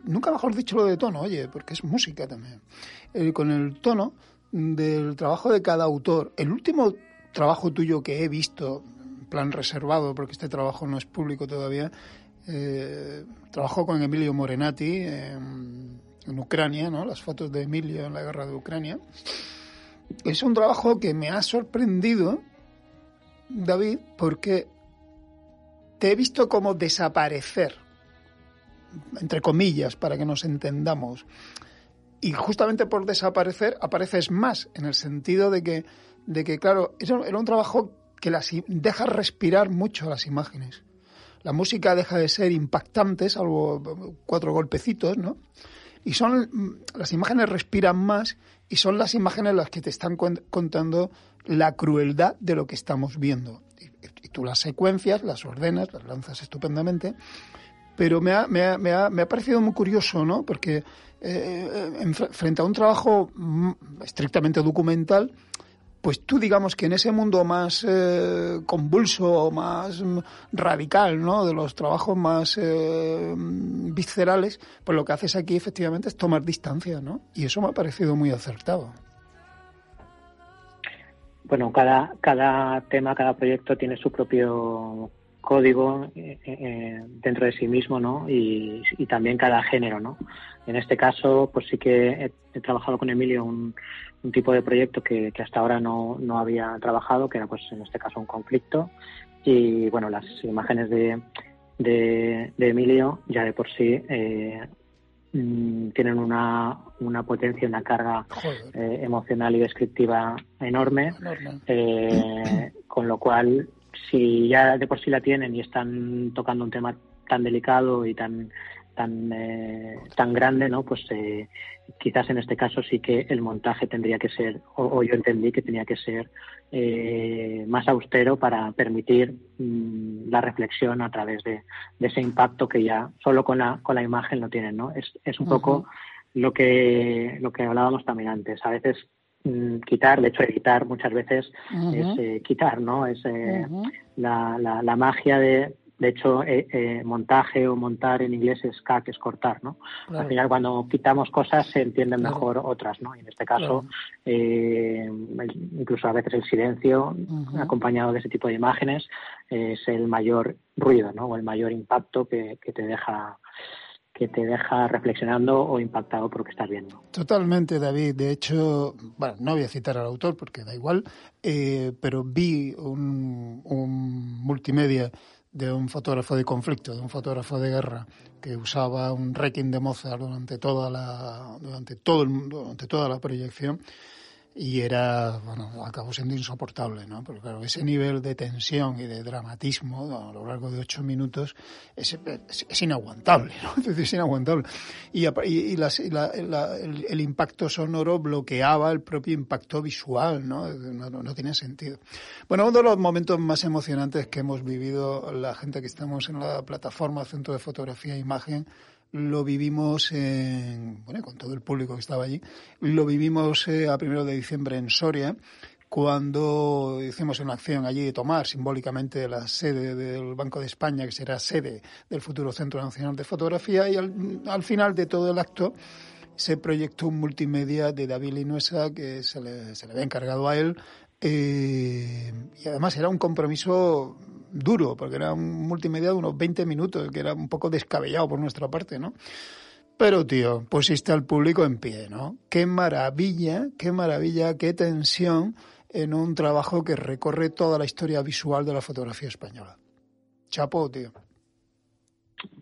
nunca mejor dicho lo de tono, oye, porque es música también, eh, con el tono del trabajo de cada autor. El último trabajo tuyo que he visto plan reservado, porque este trabajo no es público todavía, eh, trabajó con Emilio Morenati en, Ucrania, ¿no? las fotos de Emilio en la guerra de Ucrania. Es un trabajo que me ha sorprendido, David, porque te he visto como desaparecer, entre comillas, para que nos entendamos. Y justamente por desaparecer apareces más, en el sentido de que de que, claro, era un trabajo que las, deja respirar mucho las imágenes. La música deja de ser impactante, salvo cuatro golpecitos, ¿no? Y son las imágenes respiran más y son las imágenes las que te están contando la crueldad de lo que estamos viendo. Y, tú las secuencias, las ordenas, las lanzas estupendamente, pero me ha, me ha, me ha, me ha parecido muy curioso, ¿no? Porque eh, frente a un trabajo mm, estrictamente documental, pues tú digamos que en ese mundo más eh, convulso, más mm, radical, ¿no? De los trabajos más eh, viscerales, pues lo que haces aquí efectivamente es tomar distancia, ¿no? Y eso me ha parecido muy acertado. Bueno, cada, cada tema, cada proyecto tiene su propio código eh, dentro de sí mismo, ¿no? Y, también cada género, ¿no? En este caso, pues sí que he trabajado con Emilio un, un tipo de proyecto que, hasta ahora no, no, había trabajado, que era pues en este caso un conflicto. Y bueno, las imágenes de, de, Emilio ya de por sí eh, mm, tienen una, una potencia, una carga eh, emocional y descriptiva enorme, eh, con lo cual si ya de por sí la tienen y están tocando un tema tan delicado y tan tan eh, tan grande no pues eh, quizás en este caso sí que el montaje tendría que ser o, yo entendí que tenía que ser eh, más austero para permitir mm, la reflexión a través de, ese impacto que ya solo con la con la imagen lo tienen no es, es un poco lo que lo que hablábamos también antes. A veces mm, quitar, de hecho editar muchas veces es quitar, ¿no? Es la, la, la, magia de, de hecho, eh, eh, montaje o montar en inglés es que es cortar, ¿no? Al final, cuando quitamos cosas, se entienden mejor otras, ¿no? Y en este caso, eh, incluso a veces el silencio, acompañado de ese tipo de imágenes, es el mayor ruido, ¿no? O el mayor impacto que, te deja que te deja reflexionando o impactado por lo que estás viendo. Totalmente, David. De hecho, bueno, no voy a citar al autor porque da igual, pero vi un, un multimedia de un fotógrafo de conflicto, de un fotógrafo de guerra que usaba un Requiem de Mozart durante toda la durante todo el, durante toda la proyección y era, bueno, acabó siendo insoportable, ¿no? Porque claro, ese nivel de tensión y de dramatismo a lo largo de ocho minutos es, inaguantable, ¿no? Es inaguantable. Y, y, el, impacto sonoro bloqueaba el propio impacto visual, ¿no? No, no tiene sentido. Bueno, uno de los momentos más emocionantes que hemos vivido la gente que estamos en la plataforma Centro de Fotografía e Imagen lo vivimos en, bueno, con todo el público que estaba allí, lo vivimos eh, a primero de diciembre en Soria, cuando hicimos una acción allí de tomar simbólicamente la sede del Banco de España, que será sede del futuro Centro Nacional de Fotografía, y al, final de todo el acto se proyectó un multimedia de David Linuesa que se le, se le había encargado a él, eh, y además era un compromiso duro, porque era un multimedia de unos 20 minutos, que era un poco descabellado por nuestra parte, ¿no? Pero, tío, pusiste al público en pie, ¿no? Qué maravilla, qué maravilla, qué tensión en un trabajo que recorre toda la historia visual de la fotografía española. Chapo, tío.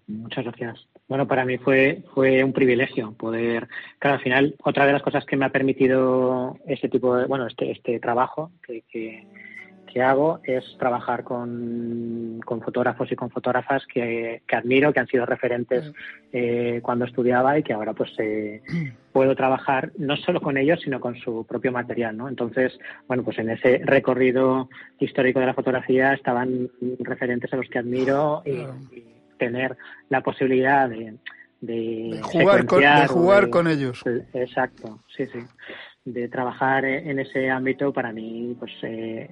Muchas gracias. Bueno, para mí fue, fue un privilegio poder, claro, al final, otra de las cosas que me ha permitido este tipo de, bueno, este, este trabajo que, que que hago es trabajar con, fotógrafos y con fotógrafas que, admiro, que han sido referentes eh, cuando estudiaba y que ahora pues eh, puedo trabajar no solo con ellos, sino con su propio material, ¿no? Entonces, bueno, pues en ese recorrido histórico de la fotografía estaban referentes a los que admiro y, tener la posibilidad de, de, jugar, con, de jugar con ellos. Exacto, sí, sí de trabajar en ese ámbito para mí pues eh,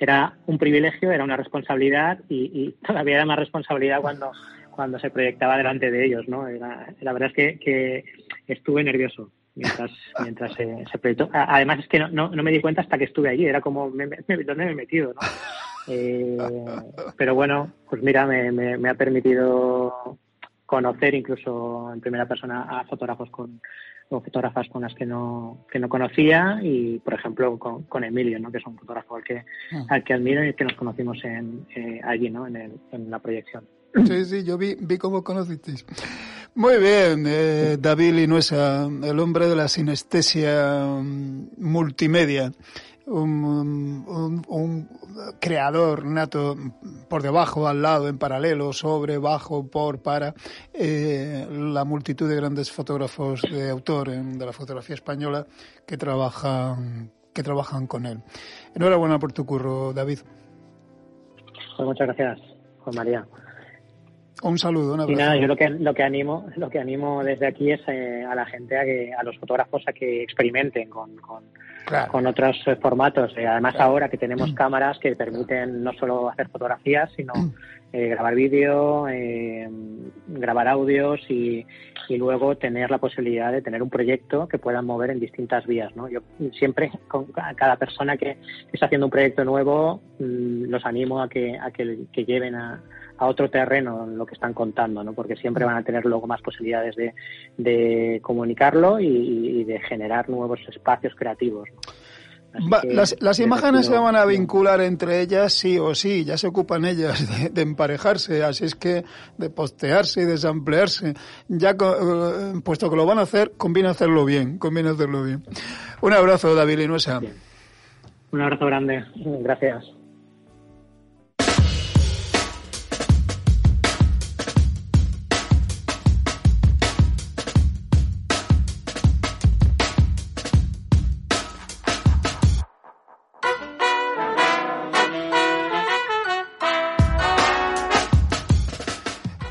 era un privilegio, era una responsabilidad y, todavía era más responsabilidad cuando, cuando se proyectaba delante de ellos, ¿no? la verdad es que, que, estuve nervioso mientras, mientras se, proyectó. Además es que no, no, me di cuenta hasta que estuve allí, era como, me, ¿dónde me he metido, no? Eh, pero bueno, pues mira, me, me ha permitido conocer incluso en primera persona a fotógrafos con, o fotógrafas con las que no, que no conocía y, por ejemplo, con, Emilio, ¿no? que es un fotógrafo al que, ah. al que admiro y que nos conocimos en, eh, allí, ¿no? en, el, en la proyección. Sí, sí, yo vi, vi cómo conocisteis. Muy bien, eh, David Linuesa, el hombre de la sinestesia mm, multimedia. Un, creador nato por debajo, al lado, en paralelo, sobre, bajo, por, para eh, la multitud de grandes fotógrafos de autor de la fotografía española que trabajan, que trabajan con él. Enhorabuena por tu curro, David. Pues muchas gracias, Juan María. Un saludo, una Y nada, yo lo que, lo que animo, lo que animo desde aquí es eh, a la gente, a que, a los fotógrafos a que experimenten con, con, otros eh, formatos. Eh, además ahora que tenemos cámaras que permiten no solo hacer fotografías, sino grabar vídeo, grabar audios y, y luego tener la posibilidad de tener un proyecto que puedan mover en distintas vías. ¿no? Yo siempre, con cada persona que, está haciendo un proyecto nuevo, mm, los animo a que, a que, lleven a, a, otro terreno lo que están contando, ¿no? porque siempre van a tener luego más posibilidades de, de comunicarlo y, de generar nuevos espacios creativos las, imágenes se van a vincular entre ellas sí o sí, ya se ocupan ellas de, emparejarse, así es que de postearse y de samplearse. Ya, eh, puesto que lo van a hacer, conviene hacerlo bien, conviene hacerlo bien. Un abrazo, David Linuesa. Un abrazo grande, gracias.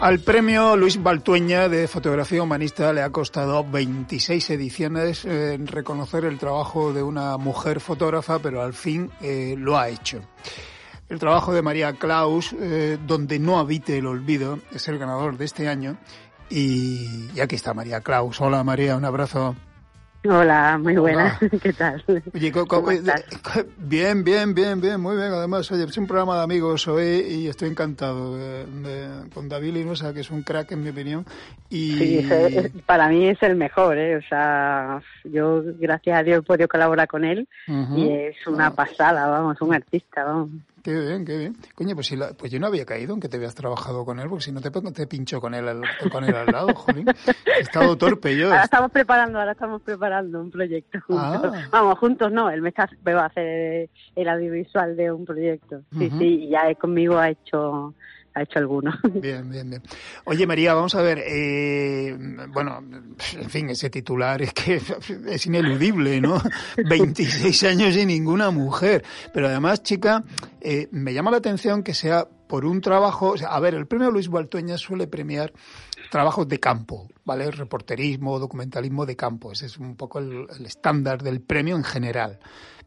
Al premio Luis Baltueña de fotografía humanista le ha costado 26 ediciones eh, reconocer el trabajo de una mujer fotógrafa, pero al fin eh, lo ha hecho. El trabajo de María Klaus, eh, donde no habite el olvido, es el ganador de este año. Y, y aquí está María Klaus. Hola María, un abrazo. Hola, muy buena. ¿Qué tal? Oye, bien, bien, bien, bien, muy bien. Además, oye, es un programa de amigos hoy y estoy encantado de, con David Linosa, que es un crack en mi opinión. Y... Sí, para mí es el mejor, ¿eh? O sea, yo gracias a Dios he podido colaborar con él y es una pasada, vamos, un artista, vamos. Qué bien, qué bien. Coño, pues, si pues yo no había caído en que te habías trabajado con él, porque si no te, te pincho con él, al, con él al lado, jolín. He estado torpe yo. Ahora estamos preparando, ahora estamos preparando un proyecto juntos. Ah. Vamos, juntos no, él me, está, me va a hacer el audiovisual de un proyecto. Sí, sí, y ya conmigo ha hecho ha hecho alguno. Bien, bien, bien. Oye, María, vamos a ver, eh, bueno, en fin, ese titular es que es ineludible, ¿no? 26 años y ninguna mujer. Pero además, chica, eh, me llama la atención que sea por un trabajo, o sea, a ver, el premio Luis Baltueña suele premiar trabajos de campo, ¿vale? Reporterismo, documentalismo de campo. Ese es un poco el estándar del premio en general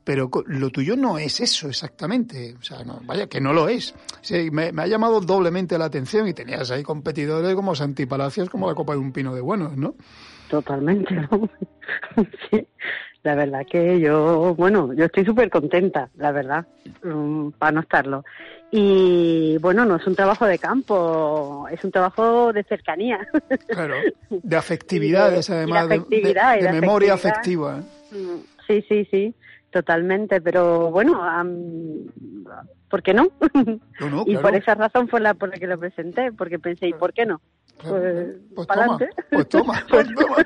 pero lo tuyo no es eso exactamente. O sea, no, vaya, que no lo es. Sí, me, ha llamado doblemente la atención y tenías ahí competidores como Santi Palacios, como la copa de un pino de buenos, ¿no? Totalmente, ¿no? sí. La verdad que yo, bueno, yo estoy súper contenta, la verdad, mm, para no estarlo. Y bueno, no es un trabajo de campo, es un trabajo de cercanía. Claro, de afectividades además, de, de, memoria afectiva. ¿eh? Mm, sí, sí, sí totalmente, pero bueno, ¿por qué no? y por esa razón fue la por la que lo presenté, porque pensé, ¿y por qué no? Pues, pues, toma, pues toma, pues toma.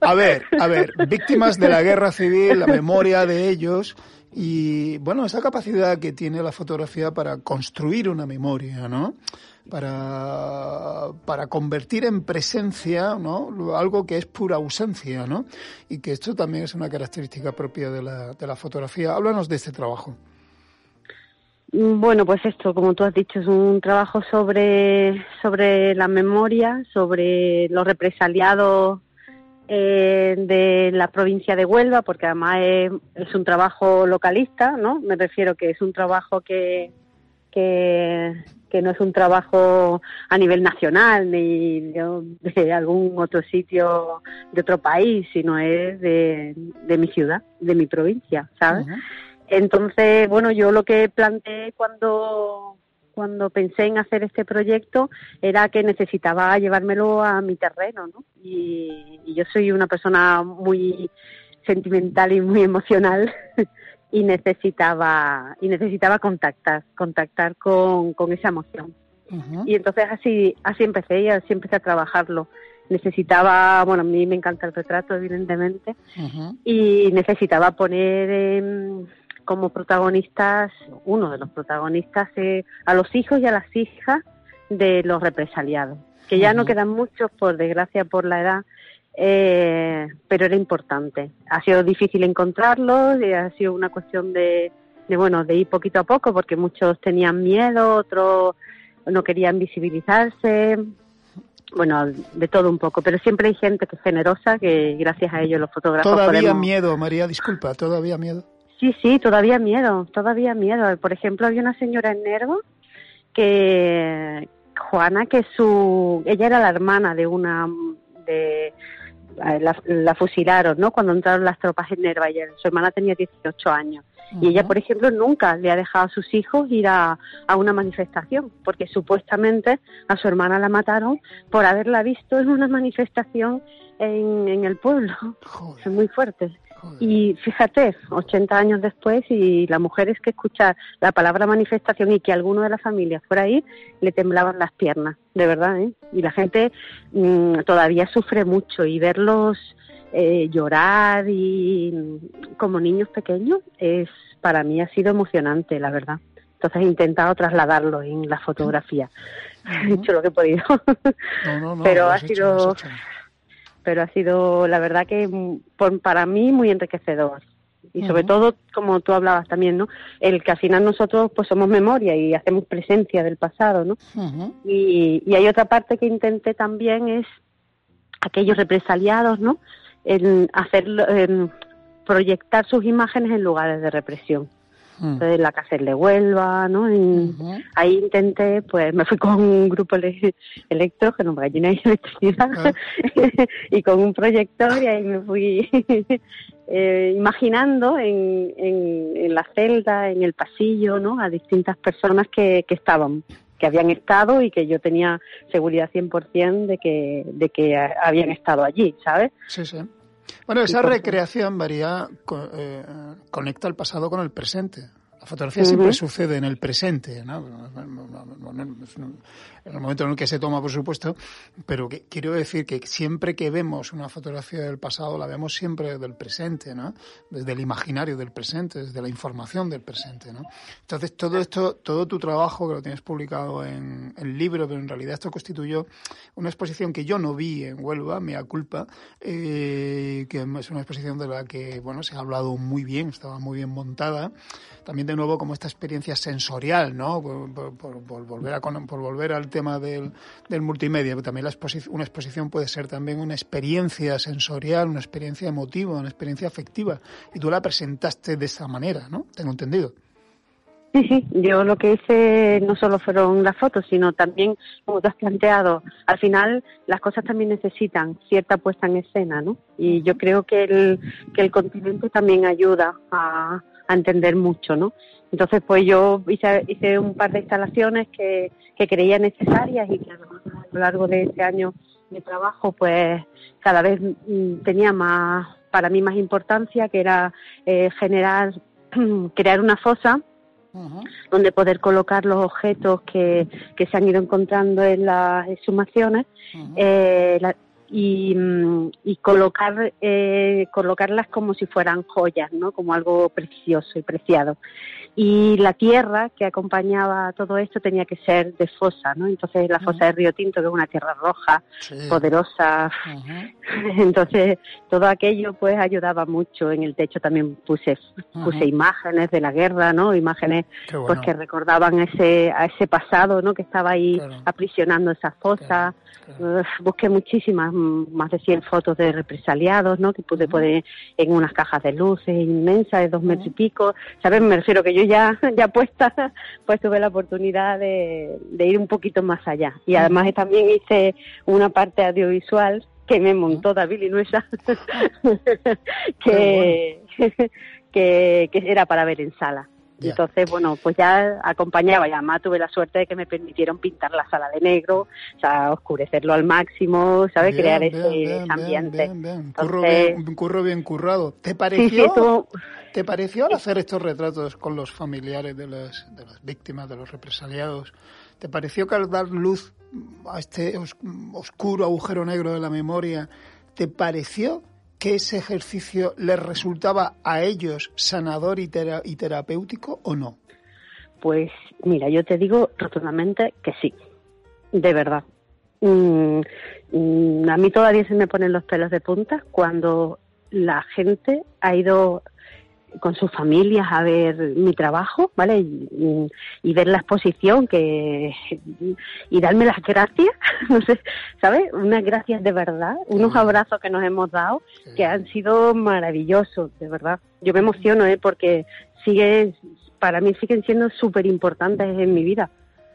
A ver, a ver, víctimas de la guerra civil, la memoria de ellos y, bueno, esa capacidad que tiene la fotografía para construir una memoria, ¿no? Para, para convertir en presencia ¿no? algo que es pura ausencia, ¿no? Y que esto también es una característica propia de la, de la fotografía. Háblanos de este trabajo. Bueno, pues esto, como tú has dicho, es un trabajo sobre, sobre la memoria, sobre los represaliados eh, de la provincia de Huelva, porque además es, es, un trabajo localista, ¿no? Me refiero que es un trabajo que, que, que no es un trabajo a nivel nacional ni de, algún otro sitio de otro país, sino es de, de mi ciudad, de mi provincia, ¿sabes? Entonces, bueno, yo lo que planteé cuando cuando pensé en hacer este proyecto era que necesitaba llevármelo a mi terreno, ¿no? Y, y yo soy una persona muy sentimental y muy emocional y necesitaba y necesitaba contactar contactar con, con esa emoción. Y entonces así así empecé y así empecé a trabajarlo. Necesitaba bueno a mí me encanta el retrato evidentemente y necesitaba poner como protagonistas, uno de los protagonistas, eh, a los hijos y a las hijas de los represaliados, que ya no quedan muchos, por desgracia, por la edad, eh, pero era importante. Ha sido difícil encontrarlos, y ha sido una cuestión de, de, bueno, de ir poquito a poco, porque muchos tenían miedo, otros no querían visibilizarse, bueno, de todo un poco, pero siempre hay gente que es generosa, que gracias a ellos los fotógrafos Todavía miedo, María, disculpa, todavía miedo. Sí, sí, todavía miedo, todavía miedo. Por ejemplo, había una señora en Nervo que, Juana, que su, ella era la hermana de una, de, la, fusilaron, ¿no? Cuando entraron las tropas en Nerva, y su hermana tenía 18 años. Y ella, por ejemplo, nunca le ha dejado a sus hijos ir a, a, una manifestación, porque supuestamente a su hermana la mataron por haberla visto en una manifestación en, en el pueblo. Es muy fuerte. Y fíjate, 80 años después y la mujer es que escuchar la palabra manifestación y que alguno de la familia fuera ahí, le temblaban las piernas, de verdad, ¿eh? Y la gente mm, todavía sufre mucho y verlos eh, llorar y como niños pequeños es para mí ha sido emocionante, la verdad. Entonces he intentado trasladarlo en la fotografía. He hecho lo que he podido. Pero ha sido pero ha sido la verdad que mm, para mí muy enriquecedor. Y sobre todo como tú hablabas también no el que al final nosotros pues somos memoria y hacemos presencia del pasado no y, y, hay otra parte que intenté también es aquellos represaliados no en hacer en proyectar sus imágenes en lugares de represión. Entonces, la cárcel de Huelva, ¿no? Ahí intenté, pues me fui con un grupo electro, que no me gallina y electricidad, ah. y con un proyector y ahí me fui eh, imaginando en, en, la celda, en el pasillo, ¿no? A distintas personas que, que estaban que habían estado y que yo tenía seguridad 100% de que, de que habían estado allí, ¿sabes? Sí, sí. Bueno, esa recreación varía, eh, conecta el pasado con el presente. Fotografía siempre sucede en el presente, ¿no? en el momento en el que se toma, por supuesto, pero quiero decir que siempre que vemos una fotografía del pasado, la vemos siempre del presente, ¿no? Desde el imaginario del presente, desde la información del presente, ¿no? Entonces, todo esto, todo tu trabajo, que lo tienes publicado en el libro, pero en realidad esto constituyó una exposición que yo no vi en Huelva, mea culpa, eh, que es una exposición de la que, bueno, se ha hablado muy bien, estaba muy bien montada. También, de nuevo, como esta experiencia sensorial, ¿no? Por, volver, a, por volver al tema del, del multimedia, también la una exposición puede ser también una experiencia sensorial, una experiencia emotiva, una experiencia afectiva. Y tú la presentaste de esa manera, ¿no? Tengo entendido. Sí, sí, yo lo que hice no solo fueron las fotos, sino también, como tú has planteado, al final las cosas también necesitan cierta puesta en escena, ¿no? Y yo creo que el, que el continente también ayuda a, a entender mucho, ¿no? Entonces, pues yo hice, hice un par de instalaciones que, que creía necesarias y que a lo largo de este año de trabajo, pues cada vez mm, tenía más, para mí más importancia, que era eh, generar, crear una fosa donde poder colocar los objetos que, que se han ido encontrando en las exhumaciones eh, y, y, colocar eh, colocarlas como si fueran joyas, ¿no? Como algo precioso y preciado y la tierra que acompañaba todo esto tenía que ser de fosa, ¿no? Entonces la fosa de Río Tinto, que es una tierra roja, poderosa, entonces todo aquello pues ayudaba mucho. En el techo también puse puse imágenes de la guerra, ¿no? Imágenes pues que recordaban ese a ese pasado, ¿no? Que estaba ahí aprisionando busqué muchísimas, más de 100 fotos de represaliados, ¿no? Que pude poner en unas cajas de luces inmensas de dos metros y pico. ¿Sabes? Me refiero que yo ya, ya puesta, pues tuve la oportunidad de, ir un poquito más allá. Y además también hice una parte audiovisual que me montó David Linuesa, que, que, que era para ver en sala. Entonces, bueno, pues ya acompañaba y además tuve la suerte de que me permitieron pintar la sala de negro, o sea, oscurecerlo al máximo, ¿sabes? Crear ese ambiente. Bien, curro, bien, un curro bien currado. ¿Te pareció, ¿Te pareció al hacer estos retratos con los familiares de las, de las víctimas, de los represaliados, ¿te pareció que al dar luz a este oscuro agujero negro de la memoria, ¿te pareció que ese ejercicio les resultaba a ellos sanador y, terapéutico o no? Pues mira, yo te digo rotundamente que sí, de verdad. Mm, mm, a mí todavía se me ponen los pelos de punta cuando la gente ha ido con sus familias a ver mi trabajo, ¿vale? Y, ver la exposición que y darme las gracias, no sé, ¿sabes? Unas gracias de verdad, unos abrazos que nos hemos dado que han sido maravillosos, de verdad. Yo me emociono, ¿eh? Porque sigue, para mí siguen siendo súper importantes en mi vida.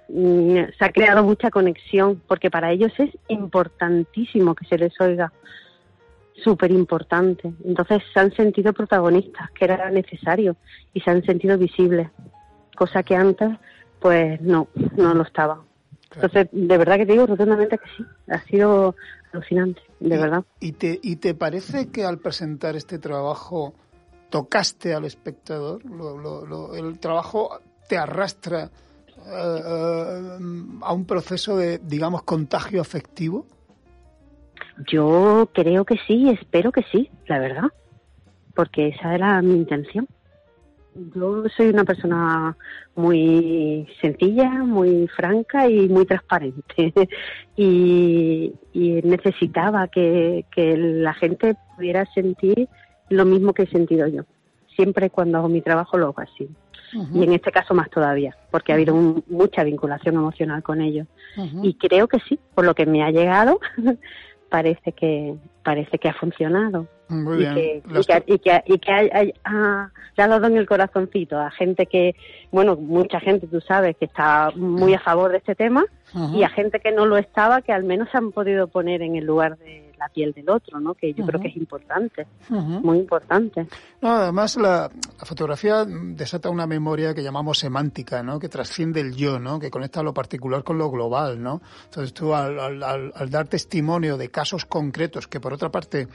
Mm, se ha creado mucha conexión porque para ellos es importantísimo que se les oiga súper importante. Entonces se han sentido protagonistas, que era necesario, y se han sentido visibles, cosa que antes pues no, no lo estaba. Entonces, de verdad que te digo rotundamente que sí, ha sido alucinante, de verdad. ¿y te, ¿Y te parece que al presentar este trabajo tocaste al espectador? ¿El trabajo te arrastra eh, eh, a un proceso de, digamos, contagio afectivo? Yo creo que sí, espero que sí, la verdad, porque esa era mi intención. Yo soy una persona muy sencilla, muy franca y muy transparente. y, necesitaba que, la gente pudiera sentir lo mismo que he sentido yo. Siempre cuando hago mi trabajo lo hago así. Y en este caso más todavía, porque ha habido mucha vinculación emocional con ellos. Y creo que sí, por lo que me ha llegado, parece que parece que ha funcionado. Y, Que, y, que, y, que, ha, le ha dado en el corazoncito a gente que, bueno, mucha gente, tú sabes, que está muy a favor de este tema y a gente que no lo estaba, que al menos se han podido poner en el lugar de la piel del otro, ¿no? Que yo creo que es importante, muy importante. No, además la, fotografía desata una memoria que llamamos semántica, ¿no? Que trasciende el yo, ¿no? Que conecta lo particular con lo global, ¿no? Entonces tú al, al dar testimonio de casos concretos que por otra parte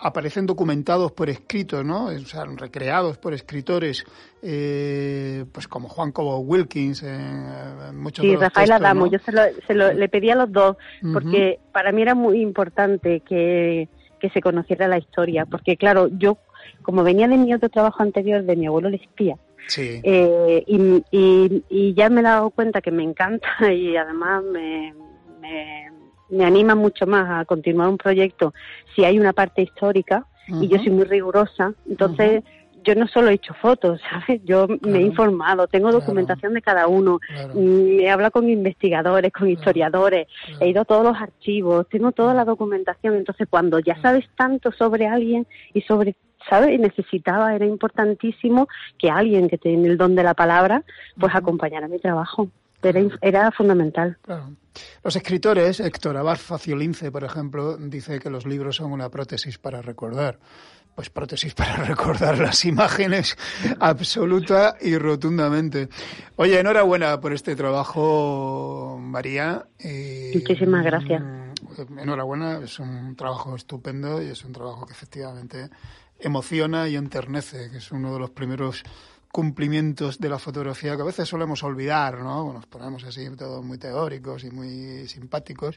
aparecen documentados por escritos, ¿no? O sea, recreados por escritores, eh, pues como Juan Cobo Wilkins, en, muchos sí, Rafael Adamo, yo se, lo, se lo, le pedí a los dos, porque para mí era muy importante que, que se conociera la historia, porque claro, yo, como venía de mi otro trabajo anterior, de mi abuelo el espía, Sí. Eh, y, y, y, ya me he dado cuenta que me encanta y además me, me, me anima mucho más a continuar un proyecto si hay una parte histórica y yo soy muy rigurosa, entonces yo no solo he hecho fotos, ¿sabes? Yo me he informado, tengo documentación de cada uno, me he hablado con investigadores, con historiadores, he ido a todos los archivos, tengo toda la documentación, entonces cuando ya sabes tanto sobre alguien y sobre ¿sabes? Y necesitaba, era importantísimo que alguien que tiene el don de la palabra, pues acompañara mi trabajo. Era, era fundamental. Claro. Los escritores, Héctor Abad Faciolince, por ejemplo, dice que los libros son una prótesis para recordar. Pues prótesis para recordar las imágenes absoluta y rotundamente. Oye, enhorabuena por este trabajo, María. Muchísimas gracias. Mm, enhorabuena, es un trabajo estupendo y es un trabajo que efectivamente emociona y enternece, que es uno de los primeros cumplimientos de la fotografía que a veces solemos olvidar, ¿no? Nos ponemos así todos muy teóricos y muy simpáticos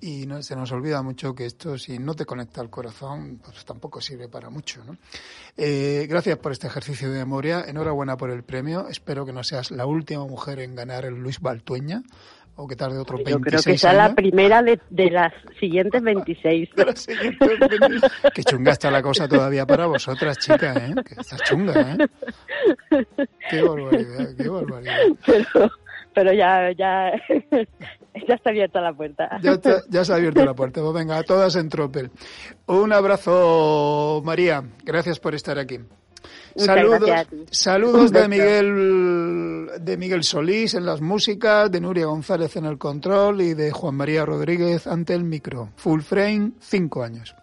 y se nos olvida mucho que esto si no te conecta al corazón pues tampoco sirve para mucho, ¿no? Eh, gracias por este ejercicio de memoria, enhorabuena por el premio, espero que no seas la última mujer en ganar el Luis Baltueña o que tarde otro 26 Yo creo que sea la primera de, las siguientes 26. Qué chunga está la cosa todavía para vosotras, chicas, ¿eh? Que está chunga, ¿eh? Qué barbaridad, qué barbaridad. Pero, pero ya, ya, ya está abierta la puerta. Ya, ya se ha abierto la puerta. Pues venga, a todas en tropel. Un abrazo, María. Gracias por estar aquí saludos, saludos de Miguel de Miguel Solís en las músicas, de Nuria González en el control y de Juan María Rodríguez ante el micro. Full frame, cinco años.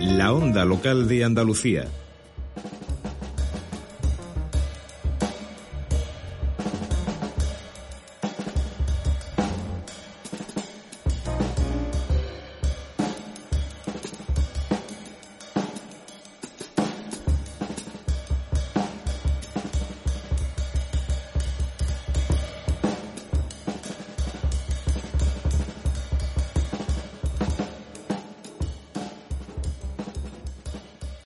La onda local de Andalucía